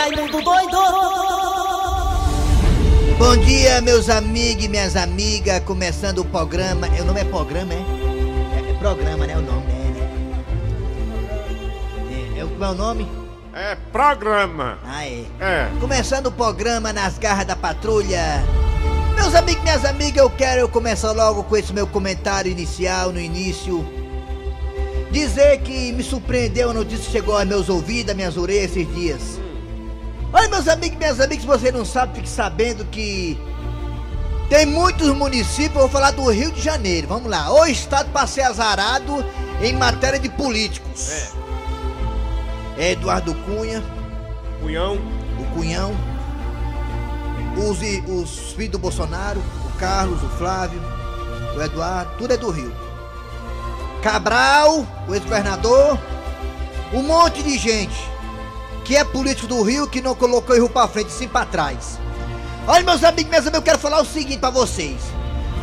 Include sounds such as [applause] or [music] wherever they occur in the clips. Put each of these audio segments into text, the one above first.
Raimundo doido! Bom dia, meus amigos e minhas amigas. Começando o programa. O nome é programa, é? É, é programa, né? O nome, né? É, é, como é o nome? É programa. Ah, é. É. Começando o programa nas garras da patrulha. Meus amigos e minhas amigas, eu quero começar logo com esse meu comentário inicial no início. Dizer que me surpreendeu a notícia que chegou aos meus ouvidos, às minhas orelhas esses dias. Olha, meus amigos e minhas amigas, se você não sabe, fique sabendo que tem muitos municípios, vou falar do Rio de Janeiro, vamos lá. O estado para ser azarado em matéria de políticos. É. Eduardo Cunha, Cunhão. o Cunhão, os, os filhos do Bolsonaro, o Carlos, o Flávio, o Eduardo, tudo é do Rio. Cabral, o ex-governador, um monte de gente que é político do Rio que não colocou o Rio pra frente, sim pra trás. Olha, meus amigos, minhas amigas, eu quero falar o seguinte pra vocês.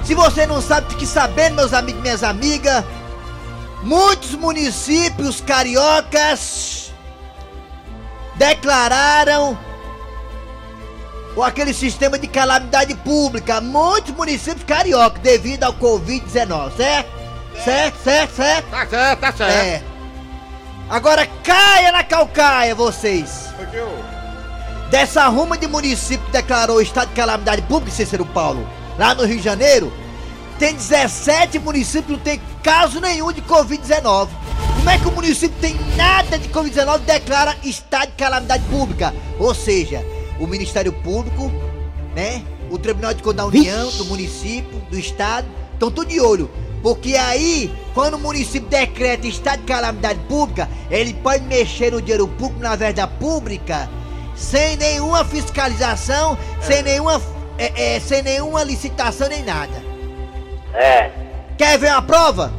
Se você não sabe, fique sabendo, meus amigos e minhas amigas, muitos municípios cariocas declararam ou aquele sistema de calamidade pública, muitos municípios cariocas devido ao Covid-19, certo? Certo, certo, certo? Tá certo, tá certo. É. Agora caia na calcaia, vocês. Porque Dessa ruma de município que declarou estado de calamidade pública, Cícero Paulo, lá no Rio de Janeiro, tem 17 municípios que não tem caso nenhum de Covid-19. Como é que o município tem nada de Covid-19 e declara estado de calamidade pública? Ou seja, o Ministério Público, né? O Tribunal de Contas da União, do município, do estado, estão tudo de olho. Porque aí, quando o município decreta estado de calamidade pública, ele pode mexer no dinheiro público, na verba pública, sem nenhuma fiscalização, sem nenhuma, é, é, sem nenhuma licitação nem nada. É. Quer ver uma prova?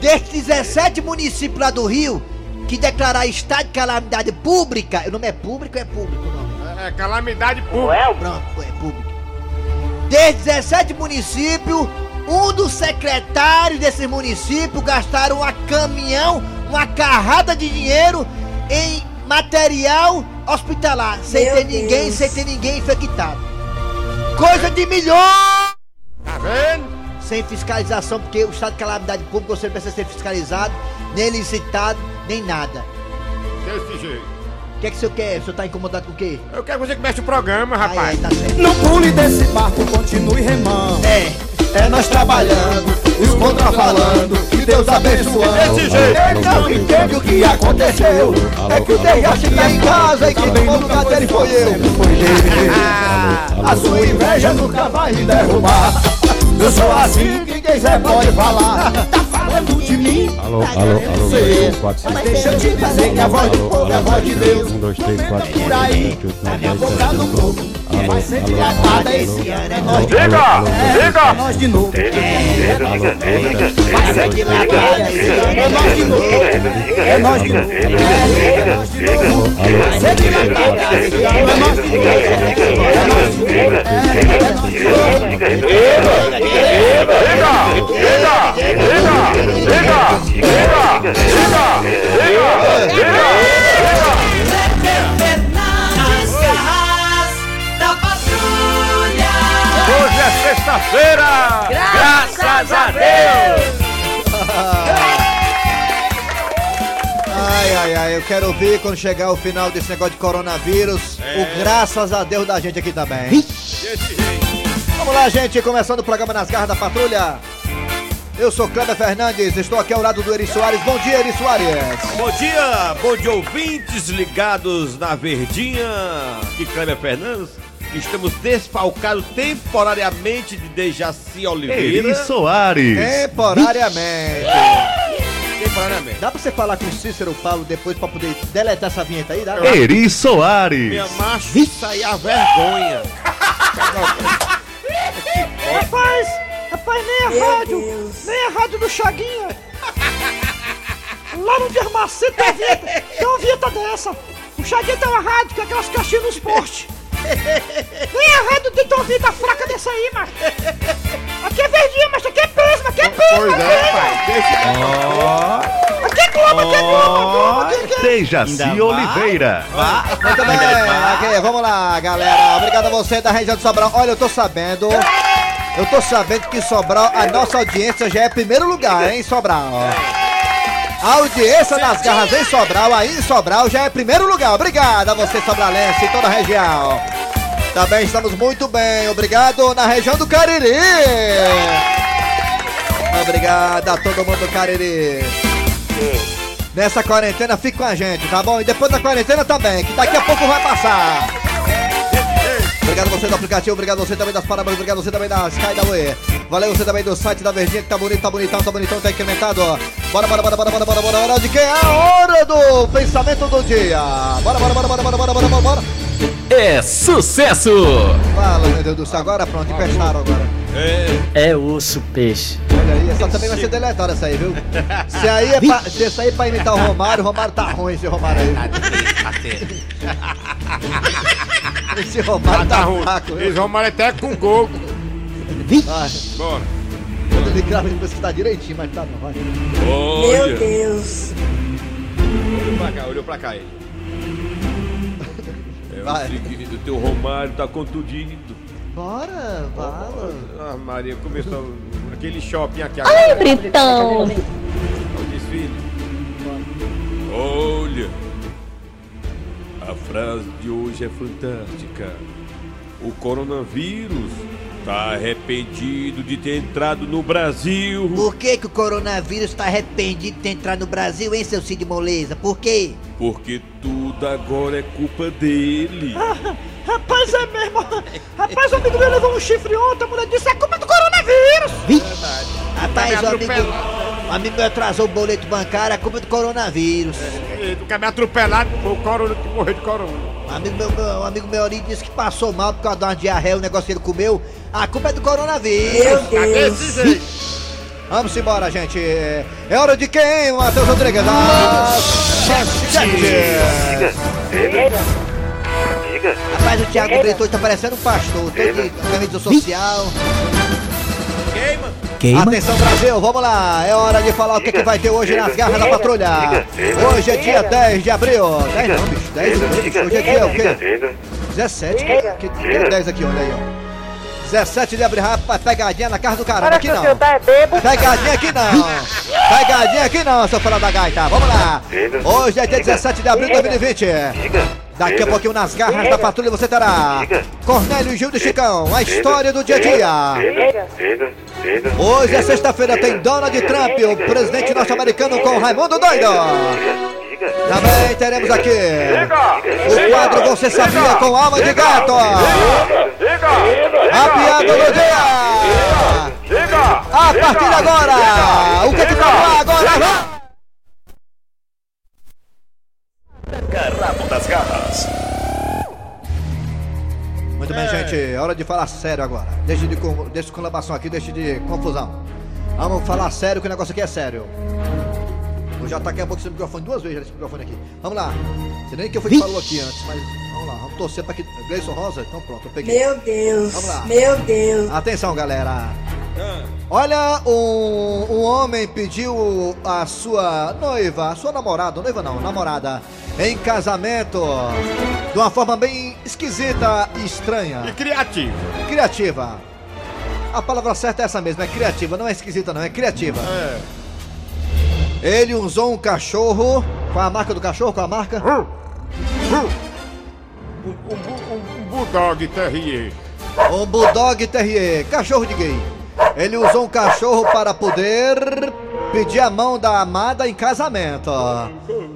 Destes 17 municípios lá do Rio que declarar estado de calamidade pública, o nome é público ou é público o nome? É, é calamidade pública. é? Pronto, é público. Desde 17 municípios, um dos secretários desses municípios gastaram uma caminhão, uma carrada de dinheiro em material hospitalar, sem Meu ter ninguém, Deus. sem ter ninguém infectado. Coisa de milhões! Tá vendo? Sem fiscalização, porque o estado de calamidade pública você não precisa ser fiscalizado, nem licitado, nem nada. Desse jeito. O que é que o senhor quer? O senhor tá incomodado com o quê? Eu quero que você comece o programa, Ah, é, rapaz. tá certo. Não pule desse barco, continue remando. É, É nós trabalhando, os contra falando, e Deus abençoando. Desse jeito. Ele não entende o que aconteceu. É que o Dejaci tá em casa e quem tomou o lugar dele foi eu. Foi. [laughs] A sua inveja nunca vai me derrubar. Eu sou assim, quem quiser pode falar. [laughs] Tá falando de mim? Alô, alô, alô, Sei. 1, 4, 5, Mas deixa eu te dizer que a voz do povo é a voz de Deus. 1, 2, 3, 4, 5, Por aí, 7, 8, na 9, minha 10, boca 11, do 12, povo. Quem vai ser alô, alô, esse alô, ano é nós de Diga, novo. É diga. nós de novo. Vai ser criada esse ano é nós de novo. É nós de novo. É nós de novo. Vai ser criada esse ano é nós de novo. É nós de novo. É nós de novo. Hoje é sexta-feira. Graças a Deus. Ai, ai, ai, eu quero ver quando chegar o final desse negócio de coronavírus. O graças a Deus da gente aqui também. Vamos lá, gente, começando o programa Nas Garras da Patrulha. Eu sou Kleber Fernandes, estou aqui ao lado do Eri Soares. Bom dia, Eri Soares. Bom dia, bom dia ouvintes ligados na Verdinha, aqui Kleber Fernandes. Estamos desfalcados temporariamente de Dejaci Oliveira. Eri Soares. Temporariamente. Temporariamente. Dá pra você falar com o Cícero Paulo depois pra poder deletar essa vinheta aí? Dá? Eri Soares. Minha macho, isso aí é a vergonha. [laughs] Rapaz, rapaz, nem a Meu rádio, Deus. nem a rádio do Chaguinha. Lá no Dermacê tem uma vinheta, tem uma vinheta dessa. O Chaguinha tem uma rádio com aquelas caixinhas nos postes. Nem a rádio tem uma vinheta fraca dessa aí, macho. Aqui é verdinha, mas aqui é peso, aqui é peso. Pois é, pai. Deixa. Aqui é Globo, aqui é Globo, aqui, Dejaci Oliveira. Muito bem, vamos lá, galera. Obrigado a você da região de Sobral. Olha, eu tô sabendo. Eu tô sabendo que Sobral, a nossa audiência já é primeiro lugar, hein, Sobral? A audiência das garras em Sobral, aí em Sobral, já é primeiro lugar. Obrigado a você, Sobralense, e toda a região. Também estamos muito bem. Obrigado na região do Cariri. Obrigado a todo mundo do Cariri. Nessa quarentena, fique com a gente, tá bom? E depois da quarentena também, que daqui a pouco vai passar. Obrigado você do aplicativo, obrigado você também das parabéns, obrigado você também da Sky da UE. Valeu você também do site da Verdinha, que tá bonito, tá bonitão, tá bonitão, tá incrementado. Bora, bora, bora, bora, bora, bora, bora, bora, de quem é a hora do pensamento do dia. Bora, bora, bora, bora, bora, bora, bora, bora, bora. É sucesso! Fala, meu Deus do céu, agora pronto, emprestaram agora. É osso peixe. Olha aí, essa também vai ser deletada essa aí, viu? Se aí é pra, se essa aí é pra imitar o Romário, o Romário tá ruim, esse Romário aí. Esse Romário tá, fraco, viu? Eles vão mal até com gol. Vai. Bora. Quando ele grava, ele pensa que tá direitinho, mas tá não, vai. Olha. Deus. Olhou pra cá, olhou pra cá ele. É Vai. o seguinte, o teu Romário tá contundido. Bora, fala. Ah, Maria, começou aquele shopping aqui Ai, agora. Britão. O desfile. Olha. A frase de hoje é fantástica. O coronavírus tá arrependido de ter entrado no Brasil. Por que, que o coronavírus tá arrependido de ter entrado no Brasil, hein, seu Cid Moleza? Por quê? Porque tudo agora é culpa dele. [laughs] Rapaz, é mesmo. Rapaz, o amigo meu levou um chifre ontem, a mulher disse, é culpa do coronavírus. Rapaz, o amigo, o amigo meu atrasou o boleto bancário, é culpa do coronavírus. Tu quer me atropelar, foi o corona que morreu de corona. Um amigo meu, meu- um amigo meu ali disse que passou mal por causa de uma diarreia, o negócio que ele comeu. A culpa é do coronavírus. Desse jeito. Vamos embora, gente. É hora de quem, Matheus Rodrigues? Ah, sete. Rapaz, o Thiago Brito hoje tá parecendo um pastor, todo de camisa social. Queima. Atenção, Brasil, vamos lá. É hora de falar o que, que vai ter hoje nas garras da patrulha. Hoje é dia 10 de abril. 10 não, bicho. 10 não, bicho. Hoje é dia o quê? 17. Que, que dia 10 aqui, olha aí, ó. 17 de abril, rapaz, pegadinha na casa do caramba. Aqui não. Pegadinha aqui não. Pegadinha aqui não, seu fala da gaita. Vamos lá. Hoje é dia 17 de abril de 2020. Daqui a pouquinho nas garras da patrulha você terá Cornélio Gil de Chicão, a história do dia a dia. Hoje é sexta-feira, tem Donald Trump, o presidente norte-americano com Raimundo Doido. Também teremos aqui o quadro Você Sabia com Alma de Gato. A piada do dia. A partir de agora, o que que tá ar agora? Rabo das garras. Muito bem, gente, é hora de falar sério agora. Deixa de, deixa de aqui, deixa de confusão. Vamos falar sério, que o negócio aqui é sério. Eu já taquei a boca esse microfone duas vezes já nesse microfone aqui. Vamos lá. Sei nem que eu fui que falou aqui antes, mas vamos lá. Vamos torcer pra que. Gleison Rosa? Então pronto, eu peguei. Meu Deus. Vamos lá. Meu Deus. Atenção, galera. Olha, um, um homem pediu a sua noiva, a sua namorada, noiva não, namorada, em casamento de uma forma bem esquisita e estranha. E criativo. Criativa. A palavra certa é essa mesmo, é criativa, não é esquisita não, é criativa. É. Ele usou um cachorro, qual a marca do cachorro, qual a marca? Um, um, bu- um, um bulldog terrier. Um Bulldog Terrier, cachorro de gay. Ele usou um cachorro para poder pedir a mão da amada em casamento.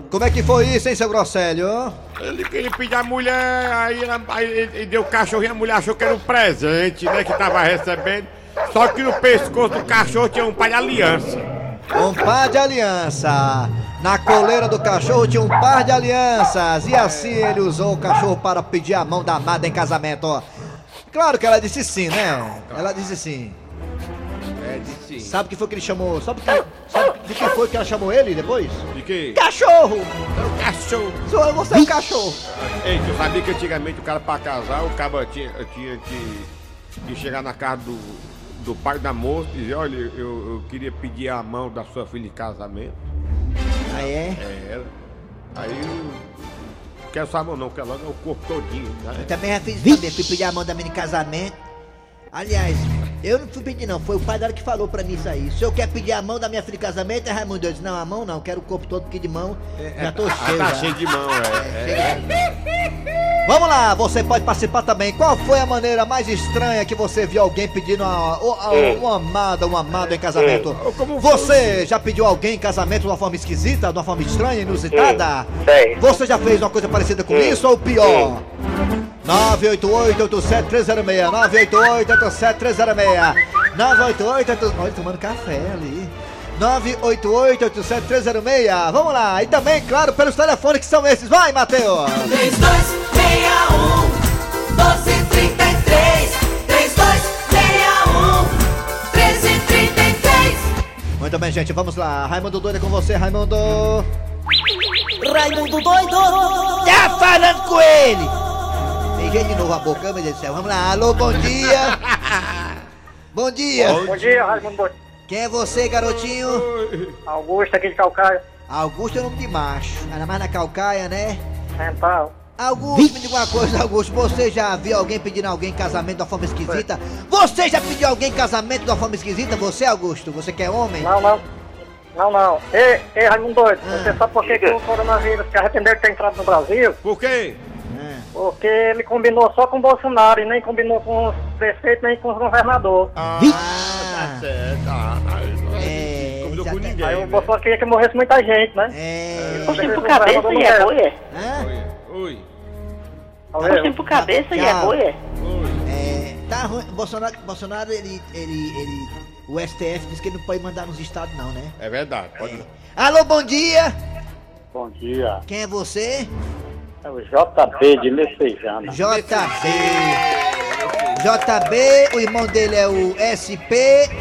Como é que foi isso, hein, seu Grosselho? Ele queria pedir a mulher, aí, ela- aí ele, ele deu o cachorro e a mulher achou que era um presente, né? Que tava recebendo. Só que no pescoço do cachorro tinha um pai de aliança. Um par de aliança. Na coleira do cachorro tinha um par de alianças. E assim ele usou o cachorro para pedir a mão da amada em casamento. Claro que ela disse sim, né? Ela disse sim. É, de sim. Sabe o que foi que ele chamou? Sabe, que, sabe de que foi que ela chamou ele depois? De quê? Cachorro! Cachorro. Sou- Você é um cachorro! Ei, tu sabia que antigamente o cara pra casar, o cara tinha, tinha que, que chegar na casa do, do pai da moça e dizer, olha, eu, eu queria pedir a mão da sua filha em casamento. Ah, é? É, era. Aí quero só a mão não, quero logo o corpo todinho. Eu Né? também já fiz isso também, fui pedir a mão da menina em casamento. Aliás, eu não fui pedir não, foi o pai dela que falou pra mim isso aí. Se eu quer pedir a mão da minha filha em casamento, é Raimundo. Eu disse, não, a mão não, quero o corpo todo, porque de mão já tô cheio. tá já. cheio de mão, é. é. Vamos lá, você pode participar também. Qual foi a maneira mais estranha que você viu alguém pedindo a, uma amada, um amado em casamento? Você já pediu alguém em casamento de uma forma esquisita, de uma forma estranha, inusitada? Você já fez uma coisa parecida com isso ou pior? 988-87306 988-87306 988 Olha, tomando café ali. 988-87306 Vamos lá, e também, claro, pelos telefones que são esses. Vai, Matheus 3261 1233 3261 1333 Muito bem, gente, vamos lá. Raimundo Doido é com você, Raimundo. Raimundo doido! Tá falando com ele Beijei de novo a boca, meu Deus do céu Vamos lá, alô, bom dia [laughs] Bom dia Bom dia, Raimundo Doido. Quem é você, garotinho? Augusto aqui de Calcaia. Augusto é nome de macho Ainda mais na calcaia, né? Então, Augusto, me diga uma coisa, Augusto. Você já viu alguém pedindo alguém em casamento de uma forma esquisita? Você já pediu alguém em casamento de uma forma esquisita? Você, Augusto? Você que é homem? não, não. Não, não. Ei, ei Raimundo Doido, Ah. você sabe por que, que o coronavírus se arrependeu de ter entrado no Brasil? Por quê? É. Porque ele combinou só com o Bolsonaro e nem combinou com os prefeitos nem com os governadores. Ah, tá certo. Ah, É, Combinou com ninguém. Aí o né? Bolsonaro queria que morresse muita gente, né? É. Oxe, pro cabeça e é boi, Hã? Oi. Oxe, pro cabeça e é boi, é? É. Tá ruim. Bolsonaro, Bolsonaro ele, ele, ele. O STF disse que ele não pode mandar nos estados, não, né? É verdade. Pode... Alô, bom dia! Bom dia. Quem é você? É o JB de Messejana. JB. JB, o irmão dele é o SP,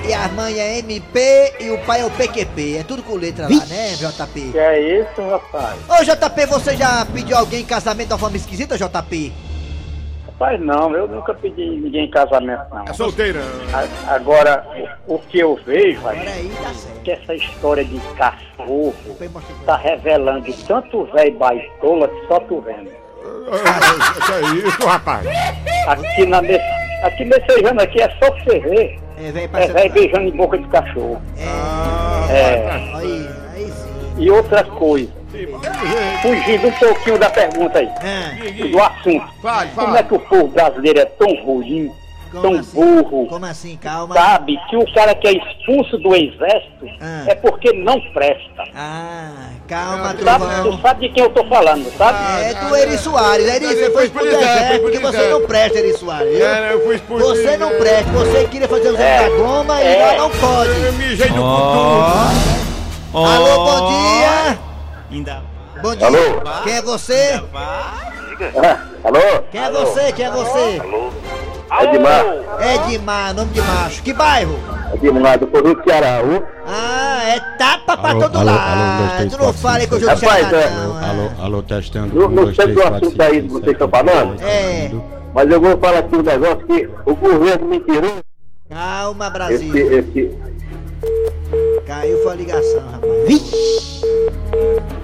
e a mãe é MP, e o pai é o PQP. É tudo com letra lá, né, JP? Que é isso, rapaz? Ô, JP, você já pediu alguém em casamento de uma forma esquisita, JP? Rapaz, não, eu nunca pedi ninguém em casamento, não. É solteira. A- Agora, o, o que eu vejo, aí tá que essa história de cachorro tá revelando tanto velho baitola que só tu vendo. Ah, Que é isso, rapaz? Aqui na aqui Messejana aqui é só você ver. É, velho, É beijando em boca de cachorro. É, É. aí, aí sim. E outra coisa, fugindo um pouquinho da pergunta aí, Ah, do assunto. Fale, Como é fale. que o povo brasileiro é tão ruim, como tão assim? burro, Como assim? Calma. sabe que o cara que é expulso do exército Ah. é porque não presta. Ah, calma, Sabe, Trovão. tu sabe de quem eu tô falando, sabe? É do Eri Soares. Eri, você foi expulso do exército porque você não presta, Eri Soares. É, eu fui expulso. Você não presta, você queria fazer o É. exame da goma e É. não pode. Eu mijei no futuro. Alô, bom dia! Ainda. Bom dia! Alô? Quem é você? Ah, alô? Quem é você? Quem é você? Edmar, Edmar, nome de macho. Que bairro? Edmar do do Ceará. ô. Ah, é tapa pra Alô, todo alô, lado. alô, dois, três, tu não fala aí cinco, que eu jogo seis, Ceará, sete. não. ah. Alô, alô, testando. Não- Um, não dois, sei três, do assunto aí seis, que vocês estão falando. É. Mas eu vou falar aqui um negócio que o governo mentiroso, Calma, esse, Brasil. esse, Caiu foi a ligação, rapaz. Vixe!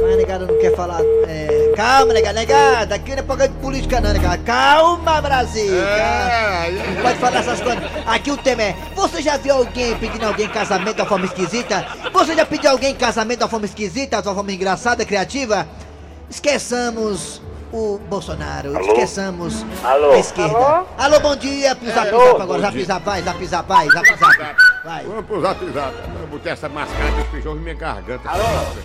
Mas a negada não quer falar. É... Calma, negada, negada. Aqui não é programa de política, não, negada. Calma, Brasil. calma. É, Não pode falar essas coisas. Aqui o tema é: Você já viu alguém pedindo alguém em casamento de uma forma esquisita? Você já pediu alguém em casamento de uma forma esquisita, de uma forma engraçada, criativa? Esqueçamos o Bolsonaro, esqueçamos Alô? a esquerda. Alô, bom dia, Alô, agora, bom zap dia. zap, zap zap, vai, zap zap. Vai. Vamos pro zap zap. Eu botei essa mascada desse feijão em minha garganta. Alô?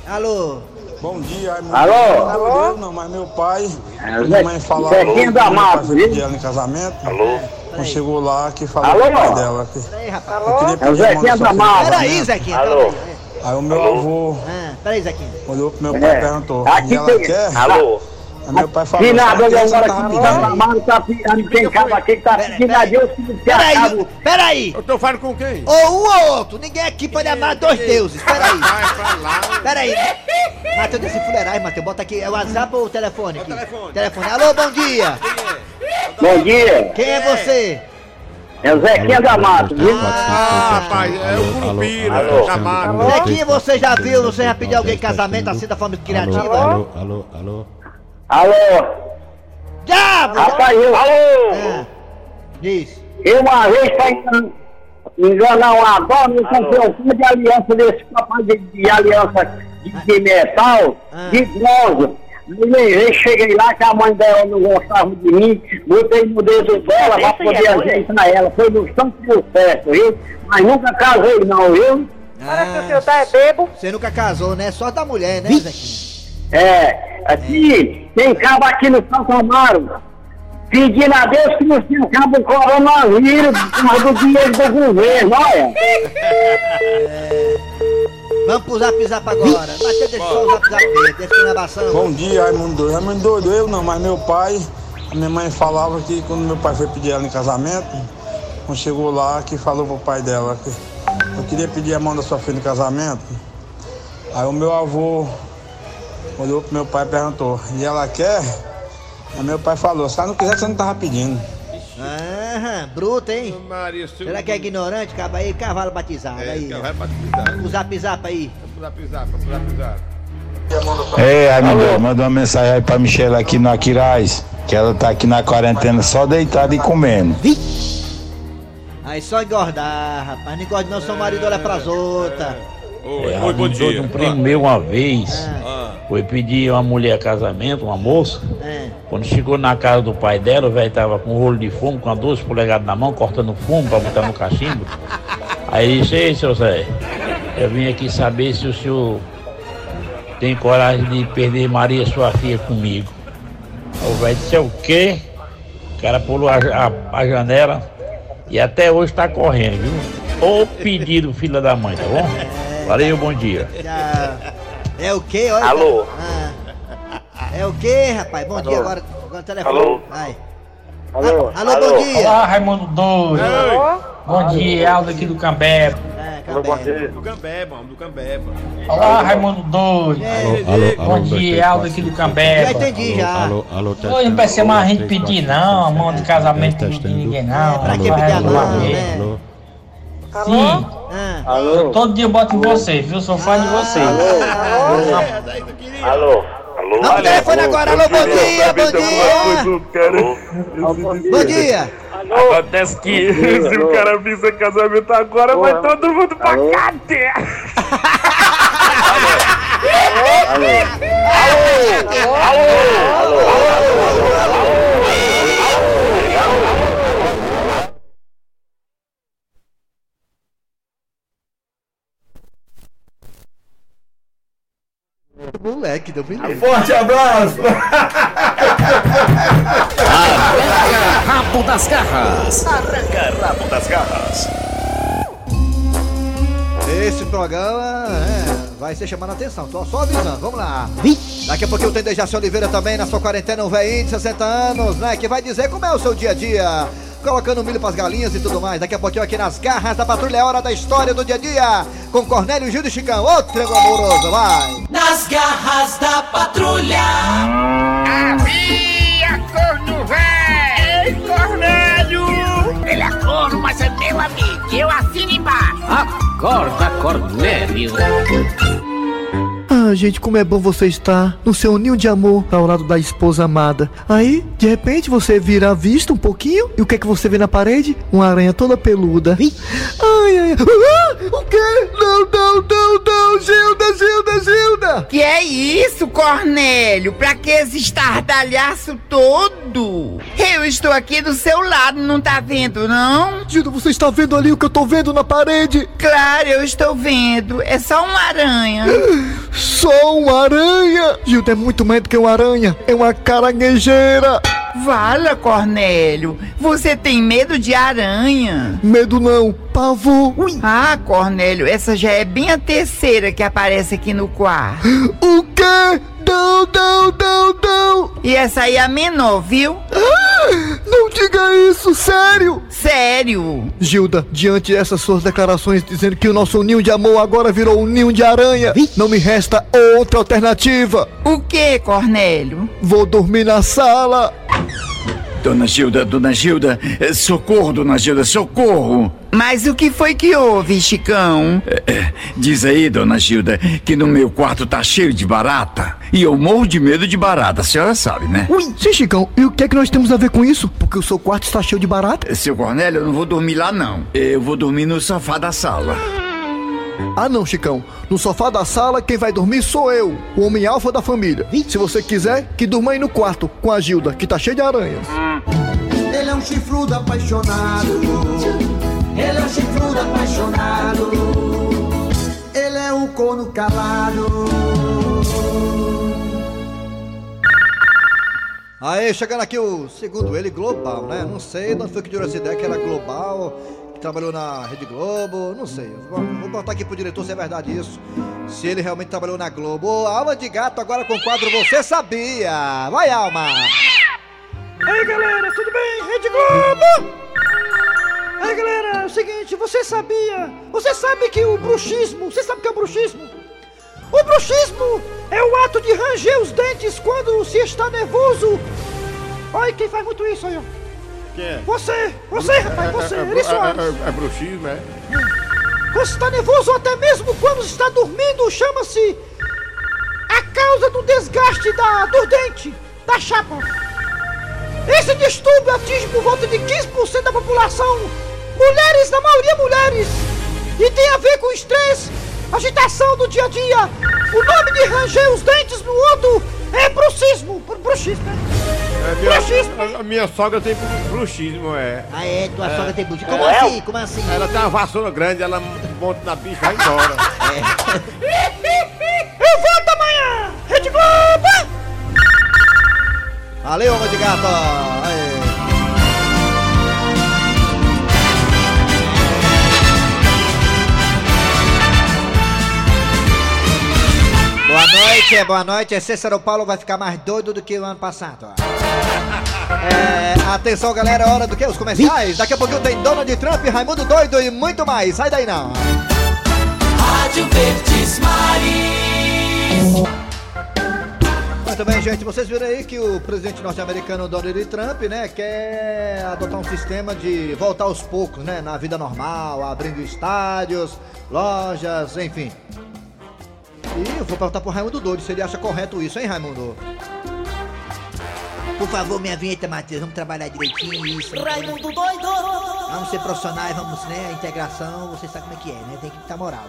Alô, Bom dia, meu Alô? Alô? Eu não, mas meu pai, É, minha mãe falava Zequinha da Mata, viu? ela em casamento. Alô? Quando chegou lá, que falou Alô? pai dela. Que peraí, rapaz. É o Zequinha da Mata. Peraí, casamento. Zequinha, Alô? aí. Aí o meu avô Ah, peraí, Zequinha. olhou pro meu pai e perguntou, Aqui e ela tem- quer? Alô? Meu pai falou, Finado, "Essa olha criança agora que lá." tá amado, tá ficando tem cabo aqui que tá Pera- pedindo pera- a Deus que Peraí, peraí. Eu tô falando com quem? Ou um ou outro, ninguém aqui pode amar dois deuses. Peraí, Vai pra lá. peraí. Matheus desse fuleirais, Matheus. Bota aqui, é o WhatsApp ou o telefone aqui? telefone. Telefone. Alô, bom dia. Bom dia, Quem é você? é o Zequinha da Mata, viu? Ah, rapaz, é o Curupira, alô, chamado. Zequinha, você já viu, você já pediu alguém em casamento assim da forma criativa? Alô, alô, alô. Alô? Diabo! Rapaz, eu... Alô? É. Diz. Eu uma vez pra engan- enganar uma dona, eu comprei um fio de aliança desse papai de, de aliança de, de metal, de bronze. Levei, cheguei lá que a mãe dela não gostava de mim, botei no dedo dela pra poder ajeitar ela. Foi no santo do certo, viu? Mas nunca casei não, viu? Parece que o senhor tá é bebo. Você nunca casou, né? Só da mulher, né, Zequinha? É, aqui, tem cabo aqui no Santo Amaro, pedindo a Deus que não se acabe o coronavírus por causa do dinheiro do governo, olha. Vamos pro zap zap agora. Mas deixa só o zap zap dele, deixa eu. Bom dia, Raimundo Doido. Raimundo Doido, eu não, mas meu pai, a minha mãe falava que quando meu pai foi pedir ela em casamento, quando chegou lá, que falou pro pai dela que eu queria pedir a mão da sua filha em casamento. Aí o meu avô olhou pro meu pai e perguntou, e ela quer? Aí meu pai falou, se ela não quiser, você não tava pedindo. Aham, bruto, hein? Maria, Será que é ignorante? Acaba aí, cavalo batizado. É, aí. cavalo batizado. O zap zap aí. Zap zap, zap zap. Ei, Raimundo, manda uma mensagem aí pra Michelle aqui no Aquiraz, que ela tá aqui na quarentena só deitada e comendo. Aí só engordar, rapaz. Não engorda não, seu marido olha pras outras. Oi, É, oi, bom Raimundo Doido, dia. Um primo meu uma vez Ah. Foi pedir uma mulher casamento, uma moça. É. Quando chegou na casa do pai dela, o velho tava com um rolo de fumo, com a 12 polegadas na mão, cortando fumo pra botar no cachimbo. Aí ele disse, ei, seu Zé, eu vim aqui saber se o senhor tem coragem de perder Maria, sua filha, comigo. Aí o velho disse, é o quê? O cara pulou a, a- a janela e até hoje tá correndo, viu? Ô pedido, filha da mãe, tá bom? Valeu, bom dia. É o quê? Olha. Alô? Ah. É o quê, rapaz? Bom dia agora. Agora o telefone. Alô? Vai. Alô? Alô, bom dia. Olá, Raimundo Doido. Bom dia, Aldo aqui do Cambé. É, Do Cambé, mano, do Cambé, mano. Olá, Raimundo Doido. Alô, alô, Bom dia, Aldo aqui do Cambé. Já entendi, já. Alô, alô, Oi, não vai ser mais a gente pedir, não. A mão de casamento de ninguém, não. Pra que pedir a mão, né? Alô, Sim. Ah. Alô? Todo dia eu boto em vocês, viu? Sou fã de vocês. Alô? Vamos pro telefone agora. Alô, bom dia, bom dia. Bom dia. Acontece que se o cara visa casamento agora, vai todo mundo pra cadeia. [laughs] Moleque, deu beleza. Forte abraço! Rabo das garras. Arranca rabo das garras. Esse programa é, vai ser chamando a atenção, tô só avisando, vamos lá. Daqui a pouquinho tem Dejaci Oliveira também na sua quarentena, um velhinho de 60 anos, né? Que vai dizer como é o seu dia a dia. Colocando milho pras galinhas e tudo mais. Daqui a pouquinho aqui nas garras da patrulha é hora da história do dia a dia. Com Cornélio Gil e Chicão, outro amoroso, vai. Nas garras da patrulha. Havia corno véi! Ei, Cornélio! Ele é corno, mas é meu amigo. Eu assino embaixo. Acorda, Cornélio. Ah, gente, como é bom você estar no seu ninho de amor ao lado da esposa amada. Aí, de repente, você vira a vista um pouquinho e o que é que você vê na parede? Uma aranha toda peluda. Ai, ai, ah, o quê? Não, não, não, não, Gilda, Gilda, Gilda! Que é isso, Cornélio? Pra que esse estardalhaço todo? Eu estou aqui do seu lado, não tá vendo, não? Gilda, você está vendo ali o que eu tô vendo na parede? Claro, eu estou vendo. É só uma aranha. [gasps] Só uma aranha! Gilda é muito mais do que uma aranha, é uma caranguejeira! Vala, Cornélio. Você tem medo de aranha? Medo não, pavor! Ah, Cornélio, essa já é bem a terceira que aparece aqui no quarto. [gasps] O quê? Não, não, não, não! E essa aí é a menor, viu? Ah, não diga isso, sério! Sério? Gilda, diante dessas suas declarações dizendo que o nosso ninho de amor agora virou um ninho de aranha, não me resta outra alternativa. O que, Cornélio? Vou dormir na sala. Dona Gilda, dona Gilda, eh, socorro, dona Gilda, socorro! Mas o que foi que houve, Chicão? Eh, Diz aí, dona Gilda, que no meu quarto tá cheio de barata. E eu morro de medo de barata, a senhora sabe, né? Ui, sim, Chicão, e o que é que nós temos a ver com isso? Porque o seu quarto está cheio de barata? Seu Cornélio, eu não vou dormir lá, não. Eu vou dormir no sofá da sala. Ah não, Chicão. No sofá da sala, quem vai dormir sou eu, o homem alfa da família. Se você quiser, que durma aí no quarto, com a Gilda, que tá cheia de aranhas. Ele é um chifrudo apaixonado. Ele é um chifrudo apaixonado. Ele é um corno calado. Aí, chegando aqui o segundo ele, Global, né? Não sei de onde foi que tirou essa ideia que era Global, trabalhou na Rede Globo, não sei. Vou, vou botar aqui pro diretor se é verdade isso. Se ele realmente trabalhou na Globo. Alma de Gato agora com o quadro Você Sabia. Vai, Alma! Ei galera, tudo bem? Rede Globo! Aí galera, é o seguinte, você sabia? Você sabe que o bruxismo, você sabe o que é o bruxismo? O bruxismo é o ato de ranger os dentes quando se está nervoso. Olha quem faz muito isso aí, ó. Quem é? Você, você, rapaz, você, é, é, Eri Soares. é, é, é bruxismo, é? Você está nervoso ou até mesmo quando está dormindo, chama-se a causa do desgaste da, dos dentes, da chapa. Esse distúrbio atinge por volta de 15% da população, mulheres, na maioria mulheres, e tem a ver com estresse, agitação do dia a dia. O nome de ranger os dentes no outro é bruxismo, bru- bruxismo, né? É, minha, a, a minha sogra tem bruxismo, é. Ah, é? Tua É. sogra tem bruxismo. Como É. assim? Como assim? Ela tem uma vassoura grande, ela monta na bicha e vai embora. [laughs] Eu volto amanhã! Rede Globo! Valeu, Alma de Gato! Aê. Boa noite, boa noite. Cícero Paulo vai ficar mais doido do que o ano passado. ó. É, atenção, galera, é hora do que? Os comerciais. Daqui a pouquinho tem Donald Trump, Raimundo Doido e muito mais. Sai daí não. Rádio Verdes Maris. Muito bem, gente. Vocês viram aí que o presidente norte-americano Donald Trump, né, quer adotar um sistema de voltar aos poucos, né, na vida normal, abrindo estádios, lojas, enfim. E eu vou perguntar pro Raimundo Doido se ele acha correto isso, hein, Raimundo? Por favor, minha vinheta, Matheus, vamos trabalhar direitinho isso. Raimundo doido. Vamos ser profissionais, vamos, né? A integração, você sabe como é que é, né? Tem que dar moral.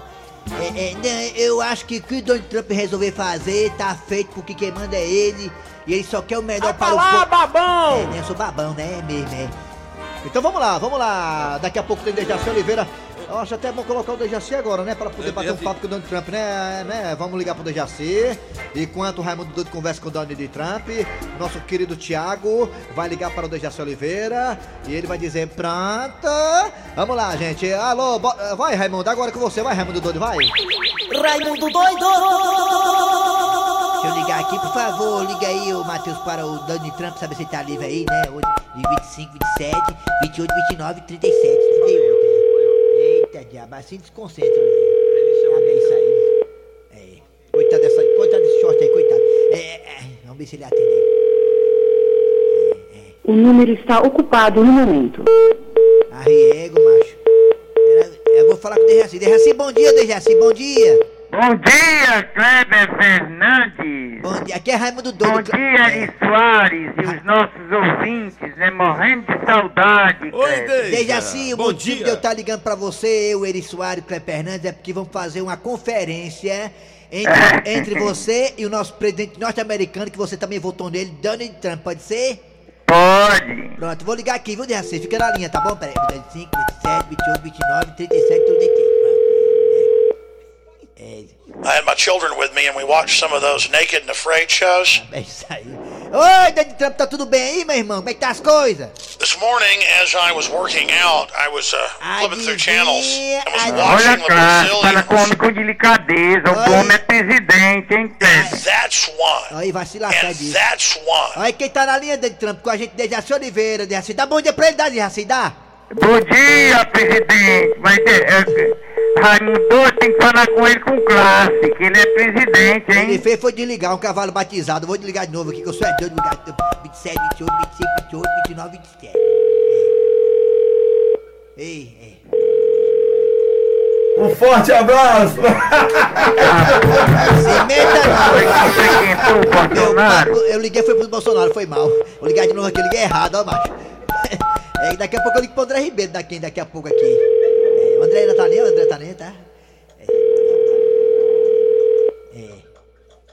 É, é, não, eu acho que o que o Donald Trump resolver fazer tá feito porque quem manda é ele. E ele só quer o melhor para o lá, povo. babão! É, né? Eu sou babão, né? É mesmo, é. Então vamos lá, vamos lá. Daqui a pouco tem Dejaci Oliveira. Eu acho até bom colocar o Dejaci agora, né? Para poder bater um papo com o Donald Trump, né? né? Vamos ligar pro Dejaci. Enquanto o Raimundo Doido conversa com o Donald Trump, nosso querido Thiago vai ligar para o Dejaci Oliveira e ele vai dizer: Pronto. Vamos lá, gente. Alô, bo- vai, Raimundo, agora com você. Vai, Raimundo Doido, vai. Raimundo doido. Deixa eu ligar aqui, por favor, liga aí, ô Matheus, para o Donald Trump, saber se ele tá livre aí, né? Hoje, de 25, 27, 28, 29, 37, 38. é. Eita, diabo, assim desconcentra, né? Abre isso aí. É. Coitado dessa, coitado desse short aí, coitado. É, é, vamos ver se ele atende aí. O número está ocupado no momento. Arriego, macho. Era- Eu vou falar com o Dejaci. Dejaci, bom dia, Dejaci, bom dia. Bom dia, Kleber Fernandes. Bom dia, aqui é Raimundo Doido. Bom dia, Ari Soares e os nossos ouvintes, né? Morrendo de saudade, Kleber. Dejaci, o motivo de eu estar ligando pra você, eu, Eri Soares e Cleber Fernandes, é porque vamos fazer uma conferência entre, [laughs] entre você e o nosso presidente norte-americano, que você também votou nele, Donald Trump, pode ser? Pode. Pronto, vou ligar aqui, viu, Dejaci? Fica na linha, tá bom? Peraí, 25, 27, 28, 29, 37, 33. I had my children with me and we watched some of those naked and afraid shows. É isso aí. Oi, Donald Trump, tá tudo bem aí, meu irmão? Como é que tá as coisas? This morning, as I was working out, I was uh, flipping through channels and was Olha, watching the Brazilian. com homem com delicadeza. O homem é presidente, hein? That's one. Aí vai se lascar disso. That's one. Aí quem tá na linha, Donald Trump, com a gente, Dejaci Oliveira, Dejaci. Dá bom dia pra ele, dá, Dejaci, dá? Bom dia, presidente. Mas, é, é, Raimundo tem que falar com ele com classe, que ele é presidente, hein? Ele fez foi desligar um cavalo batizado. Vou desligar de novo aqui, que eu sou é doido. ligar. 27, 28, 25, 28, 29, 27. Ei, ei. ei. Um forte abraço! Se meta não. Eu, eu liguei foi pro Bolsonaro, foi mal. Vou ligar de novo aqui, eu liguei errado, ó, macho. É, daqui a pouco eu ligo pro André Ribeiro, daqui, daqui a pouco aqui. É, o André ainda tá nem, o André tá nem, tá?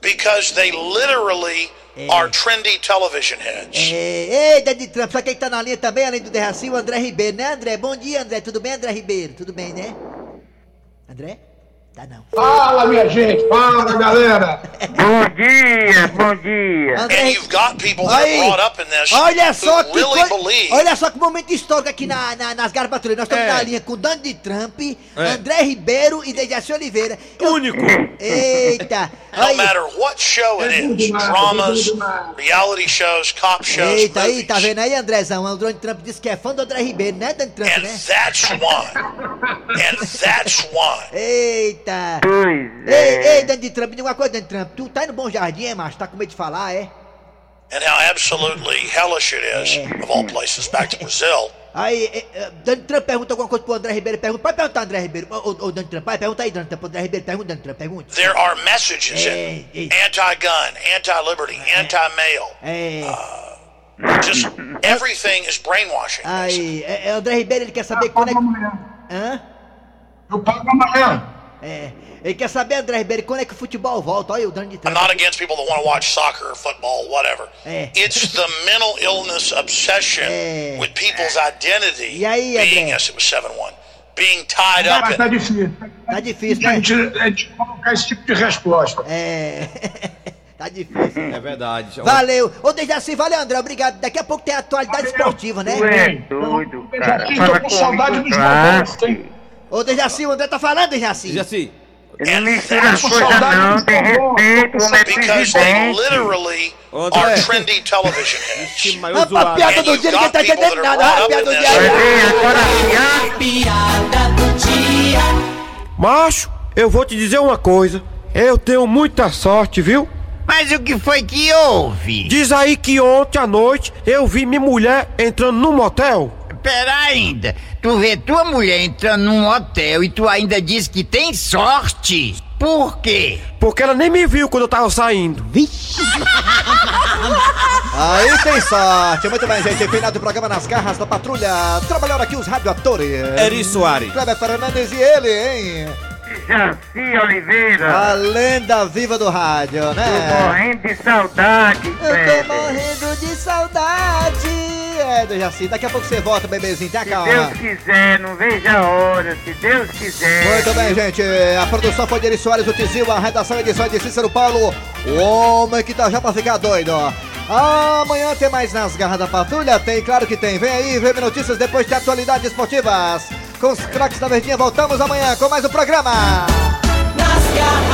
Because they literally are trendy television heads. É, ei, Dani Trump, sabe quem tá na linha também, além do Derraci? O André Ribeiro, né, André? Bom dia, André. Tudo bem, André Ribeiro? Tudo bem, né? André? Tá não. Fala, minha gente, fala, galera. Bom dia, bom dia. And you've got people that Aí, are brought up in this olha só que really coi- believe Olha só que momento histórico aqui na, na- nas garras patrulhas. Nós estamos É. na linha com Donald Trump, André Ribeiro e Dejaci Oliveira. Único. Eita. no Aí, matter what show it is, dramas, reality shows, cop shows, eita aí, movies. tá vendo aí, Andrezão? O Donald Trump disse que é fã do André Ribeiro, né, Donald Trump, And né? that's why. And that's [laughs] why. Eita. é. Ei, ei, Donald Trump, diga uma coisa, Donald Trump. Tu tá indo Bom Jardim, é, macho? Tá com medo de falar, é? And how absolutely hellish it is, of all places, back to Brazil. Aí, Donald Trump pergunta alguma coisa pro André Ribeiro. Pergunta, pode perguntar, André Ribeiro. Ô, ô, Donald Trump, vai, pergunta aí, Donald Trump. André Ribeiro, pergunta, Donald Trump, pergunta. There are messages in anti-gun, anti-liberty, anti-male. É. Just everything is brainwashing. Aí, é, é, André Ribeiro, ele quer saber quando é que. Hã? Eu pago amanhã. É. Ele quer saber, André Ribeiro, quando é que o futebol volta. Olha o Donald I'm Trump. not against people that want to watch soccer, football, whatever. É. It's the mental illness obsession É. with people's identity E aí, being, André? yes, it was 7-1, being tied up Mas tá in difícil. Tá difícil, A né? gente, a gente colocar esse tipo de resposta. É. [laughs] tá difícil. É verdade. Valeu. Ô, desde assim, valeu, André. Obrigado. Daqui a pouco tem a atualidade esportiva, né? É doido, cara. Aqui, Fala tô com saudade dos momentos, hein? Ô, Dejaci, o André tá falando, Dejaci? Dejaci. Não mistura as coisas não, tem respeito, o homem é because they presidente. literally André. are trendy television heads. A, a piada do dia, ninguém tá entendendo nada. A piada do dia. Piada do dia. Macho, eu vou te dizer uma coisa. Eu tenho muita sorte, viu? Mas o que foi que houve? Diz aí que ontem à noite eu vi minha mulher entrando num motel. Pera ainda, tu vê tua mulher entrando num hotel e tu ainda diz que tem sorte? Por quê? Porque ela nem me viu quando eu tava saindo. Aí tem sorte. Muito bem, gente. Final do programa Nas Garras da Patrulha. Trabalharam aqui os radioatores. Eri Soares. Kleber Fernandes e ele, hein? Jaci Oliveira. A lenda viva do rádio, Tô né? morrendo de saudade, Eu tô morrendo de saudade. É, do Jaci. Daqui a pouco você volta, bebezinho. Se calma. Deus quiser, não veja a hora, se Deus quiser. Muito bem, gente. A produção foi de Eri Soares, o Tizil, a redação e edição é de Cícero Paulo, o homem que tá já pra ficar doido. Amanhã tem mais nas garras da patrulha? Tem, claro que tem. Vem aí, vem notícias depois de atualidades esportivas. Com os craques da Verdinha, voltamos amanhã com mais um programa. Nas garras